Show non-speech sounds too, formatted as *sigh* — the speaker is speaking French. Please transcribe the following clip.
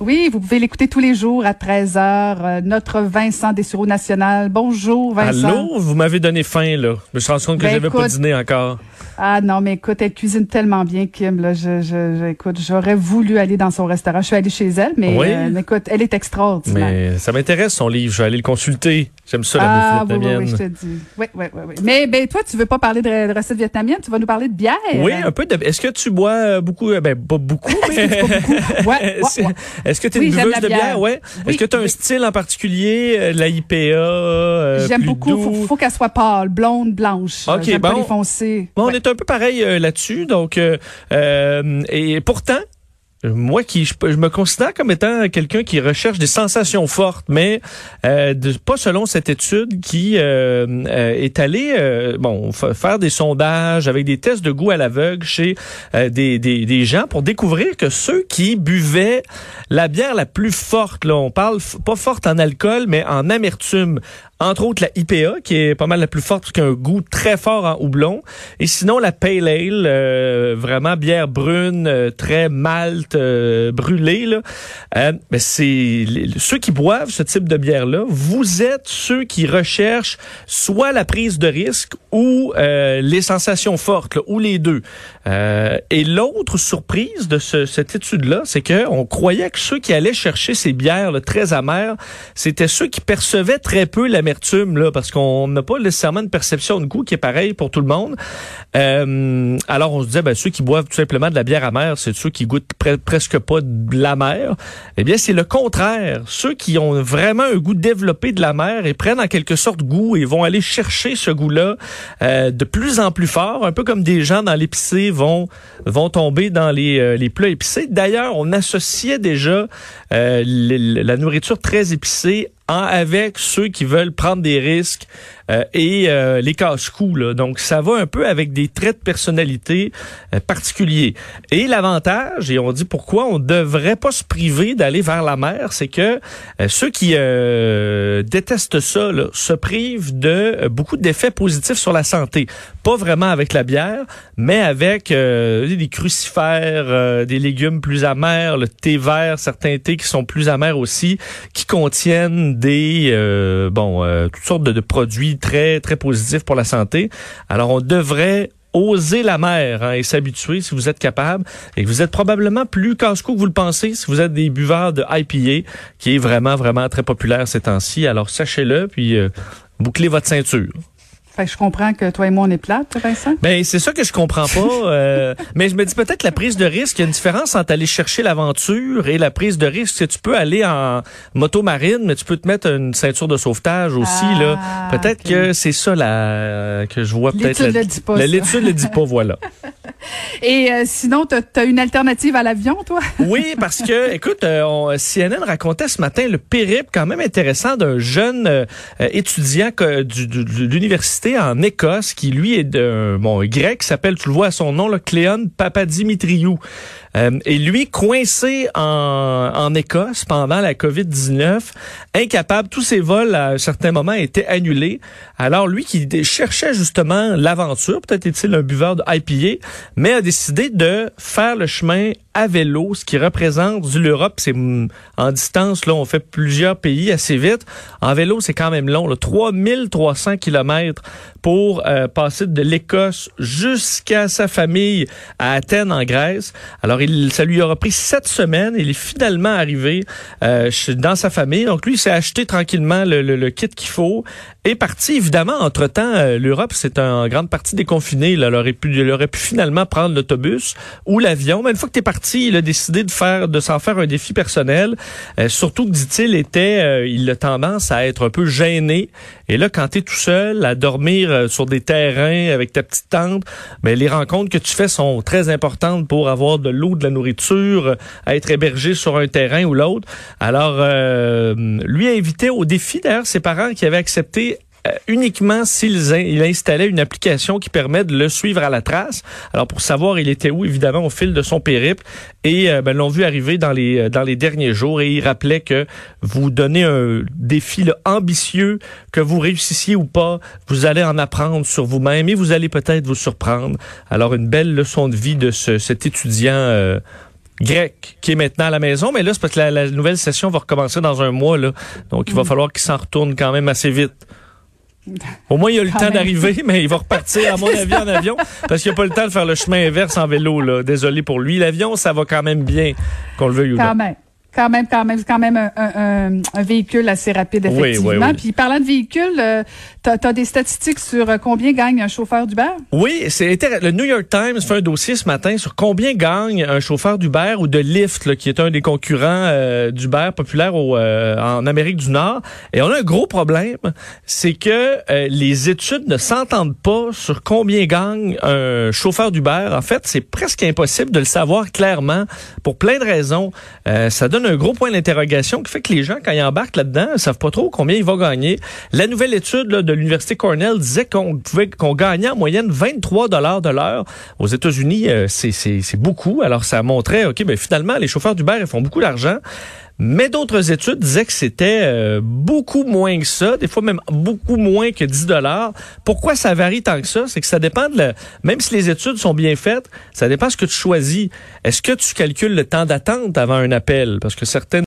Oui, vous pouvez l'écouter tous les jours à 13h. Euh, notre Vincent Dessureau national. Bonjour, Vincent. Allô? Vous m'avez donné faim, là. Je me suis rendu compte que Ben, j'avais pas dîné encore. Ah non, mais écoute, elle cuisine tellement bien, Kim. Là, je, je, je- écoute, j'aurais voulu aller dans son restaurant. Je suis allée chez elle, mais Oui. euh, écoute, elle est extraordinaire. Mais ça m'intéresse, son livre. Je vais aller le consulter. J'aime ça, la ah, bouffe oui, oui, vietnamienne. oui, je te dis. Oui, oui, oui, oui. Mais ben, toi, tu veux pas parler de, de recettes vietnamiennes, tu vas nous parler de bière. Oui, un peu de... Est-ce que tu bois euh, beaucoup? euh, Ben, pas beaucoup, *laughs* mais... Pas beaucoup. Ouais, ouais, *laughs* Est-ce ouais. est-ce que tu es Oui, une buveuse de bière? bière? Ouais. Oui, Est-ce que tu as un oui. style en particulier? euh, la IPA? euh, J'aime beaucoup. doux? Faut, faut qu'elle soit pâle, blonde, blanche. Ok, J'aime pas bon. les foncés. Bon. On est un peu pareil euh, là-dessus. Donc, euh, et pourtant, moi qui je, me considère comme étant quelqu'un qui recherche des sensations fortes, mais euh, de- pas selon cette étude qui euh, euh, est allée euh, bon fa- faire des sondages avec des tests de goût à l'aveugle chez euh, des, des, des gens pour découvrir que ceux qui buvaient la bière la plus forte, là, on parle pas forte en alcool, mais en amertume, entre autres la IPA, qui est pas mal la plus forte, parce qu'elle a un goût très fort en houblon. Et sinon, la Pale Ale, euh, vraiment bière brune, euh, très malte, euh, brûlée. Là. Euh, ben, c'est ceux qui boivent ce type de bière-là, vous êtes ceux qui recherchent soit la prise de risque ou les sensations fortes, ou les deux. Et l'autre surprise de ce- cette étude-là, c'est que on croyait que ceux qui allaient chercher ces bières très amères, c'était ceux qui percevaient très peu parce qu'on n'a pas nécessairement une perception de goût qui est pareille pour tout le monde. Euh, alors on se disait, ben, ceux qui boivent tout simplement de la bière amère, c'est ceux qui goûtent pre- presque pas de l'amer. Eh bien, c'est le contraire. Ceux qui ont vraiment un goût développé de la mer et prennent en quelque sorte goût et vont aller chercher ce goût-là euh, de plus en plus fort, un peu comme des gens dans l'épicé vont vont tomber dans les, euh, les plats épicés. D'ailleurs, on associait déjà euh, la nourriture très épicée en- avec ceux qui veulent prendre des risques euh, et euh, les casse-coups. Donc, ça va un peu avec des traits de personnalité euh, particuliers. Et l'avantage, et on dit pourquoi on devrait pas se priver d'aller vers la mer, c'est que euh, ceux qui euh, détestent ça là, se privent de euh, beaucoup d'effets positifs sur la santé. Pas vraiment avec la bière, mais avec des crucifères, des légumes plus amers, le thé vert, certains thés qui sont plus amers aussi, qui contiennent des euh, bon euh, toutes sortes de, produits très très positifs pour la santé. Alors on devrait oser la mer hein, et s'habituer si vous êtes capable et que vous êtes probablement plus casse-cou que vous le pensez si vous êtes des buveurs de IPA qui est vraiment vraiment très populaire ces temps-ci. Alors sachez-le puis euh, bouclez votre ceinture. Fait que je comprends que toi et moi, on est plates, Vincent. Ben c'est ça que je comprends pas. *laughs* euh, mais je me dis peut-être la prise de risque. Il y a une différence entre aller chercher l'aventure et la prise de risque. Tu peux aller en moto marine, mais tu peux te mettre une ceinture de sauvetage aussi Ah, là. Peut-être ok. que c'est ça là que je vois peut-être. L'étude la- le dit pas, la-. L'étude le dit pas. Voilà. *laughs* Et euh, sinon, t'as as une alternative à l'avion, toi? *laughs* Oui, parce que, écoute, euh, CNN racontait ce matin le périple quand même intéressant d'un jeune euh, euh, étudiant du- du- de l'université en Écosse qui, lui, est d'un bon, grec, s'appelle, tu le vois à son nom, là, Cléon Papadimitriou. Euh, et lui, coincé en, en Écosse pendant la COVID-19, incapable, tous ses vols à un certain moment étaient annulés. Alors lui qui cherchait justement l'aventure, peut-être est-il un buveur de IPA, mais a décidé de faire le chemin à vélo, ce qui représente l'Europe, c'est mm, en distance, là, on fait plusieurs pays assez vite. En vélo, c'est quand même long, là, 3300 kilomètres pour euh, passer de l'Écosse jusqu'à sa famille à Athènes, en Grèce. Alors, il, ça lui aura pris sept semaines. Il est finalement arrivé euh, dans sa famille. Donc, lui, il s'est acheté tranquillement le, le- le kit qu'il faut. Est parti, évidemment, entre-temps, euh, l'Europe, c'est en grande partie déconfiné. Là, il, aurait pu, il aurait pu finalement prendre l'autobus ou l'avion. Mais une fois que tu es parti, il a décidé de faire de s'en faire un défi personnel. Euh, surtout que, dit-il, était, euh, il a tendance à être un peu gêné. Et là, quand tu es tout seul, à dormir euh, sur des terrains avec ta petite tente, mais les rencontres que tu fais sont très importantes pour avoir de l'eau, de la nourriture, à être hébergé sur un terrain ou l'autre. Alors, lui a invité au défi, d'ailleurs, ses parents qui avaient accepté euh, uniquement s'il il installait une application qui permet de le suivre à la trace. Alors pour savoir il était où évidemment au fil de son périple et euh, ben, l'ont vu arriver dans les euh, dans les derniers jours et il rappelait que vous donnez un défi ambitieux que vous réussissiez ou pas, vous allez en apprendre sur vous-même et vous allez peut-être vous surprendre. Alors une belle leçon de vie de ce, cet étudiant grec qui est maintenant à la maison, mais là c'est parce que la, la, nouvelle session va recommencer dans un mois là, donc il va mm. falloir qu'il s'en retourne quand même assez vite. *laughs* Au moins, il a le temps d'arriver, mais il va repartir, à mon avis, en avion, parce qu'il n'a pas le temps de faire le chemin inverse en vélo. Là. Désolé pour lui. L'avion, ça va quand même bien, qu'on le veuille ou non. Quand même, quand même, quand même un, un, un véhicule assez rapide, effectivement. Oui, oui, oui. Puis parlant de véhicule, euh, tu as, des statistiques sur euh, combien gagne un chauffeur d'Uber? Oui, c'est le New York Times fait un dossier ce matin sur combien gagne un chauffeur d'Uber ou de Lyft, là, qui est un des concurrents euh, d'Uber populaire au, euh, en Amérique du Nord. Et on a un gros problème, c'est que les études ne s'entendent pas sur combien gagne un chauffeur d'Uber. En fait, c'est presque impossible de le savoir clairement pour plein de raisons. ça un gros point d'interrogation qui fait que les gens, quand ils embarquent là-dedans, ne savent pas trop combien ils vont gagner. La nouvelle étude là, de l'Université Cornell disait qu'on pouvait qu'on gagnait en moyenne 23 dollars de l'heure. Aux États-Unis, euh, c'est beaucoup. Alors, ça montrait, OK, ben finalement, les chauffeurs d'Uber, ils font beaucoup d'argent. Mais d'autres études disaient que c'était euh, beaucoup moins que ça, des fois même beaucoup moins que 10 dollars. Pourquoi ça varie tant que ça? C'est que ça dépend de la... Même si les études sont bien faites, ça dépend de ce que tu choisis. Est-ce que tu calcules le temps d'attente avant un appel? Parce que certaines